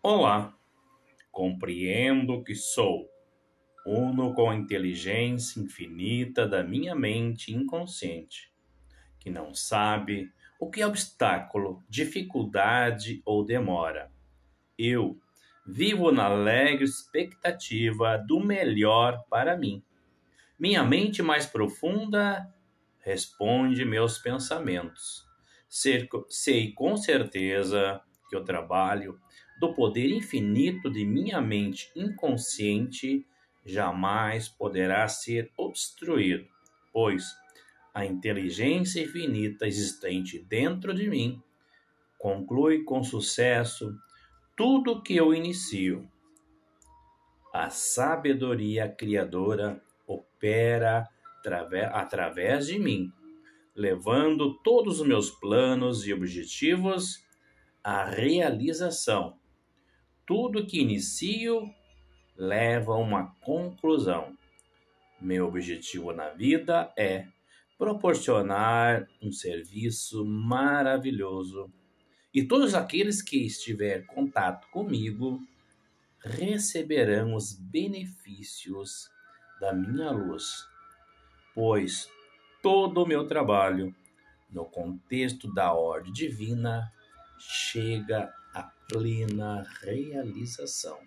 Olá, compreendo que sou uno com a inteligência infinita da minha mente inconsciente, que não sabe o que é obstáculo, dificuldade ou demora. Eu vivo na alegre expectativa do melhor para mim. Minha mente mais profunda responde meus pensamentos. Sei com certeza que o trabalho do poder infinito de minha mente inconsciente jamais poderá ser obstruído, pois a inteligência infinita existente dentro de mim conclui com sucesso tudo que eu inicio. A sabedoria criadora opera através de mim, levando todos os meus planos e objetivos à realização tudo que inicio leva a uma conclusão. Meu objetivo na vida é proporcionar um serviço maravilhoso e todos aqueles que estiver contato comigo receberão os benefícios da minha luz, pois todo o meu trabalho no contexto da ordem divina chega plena realização.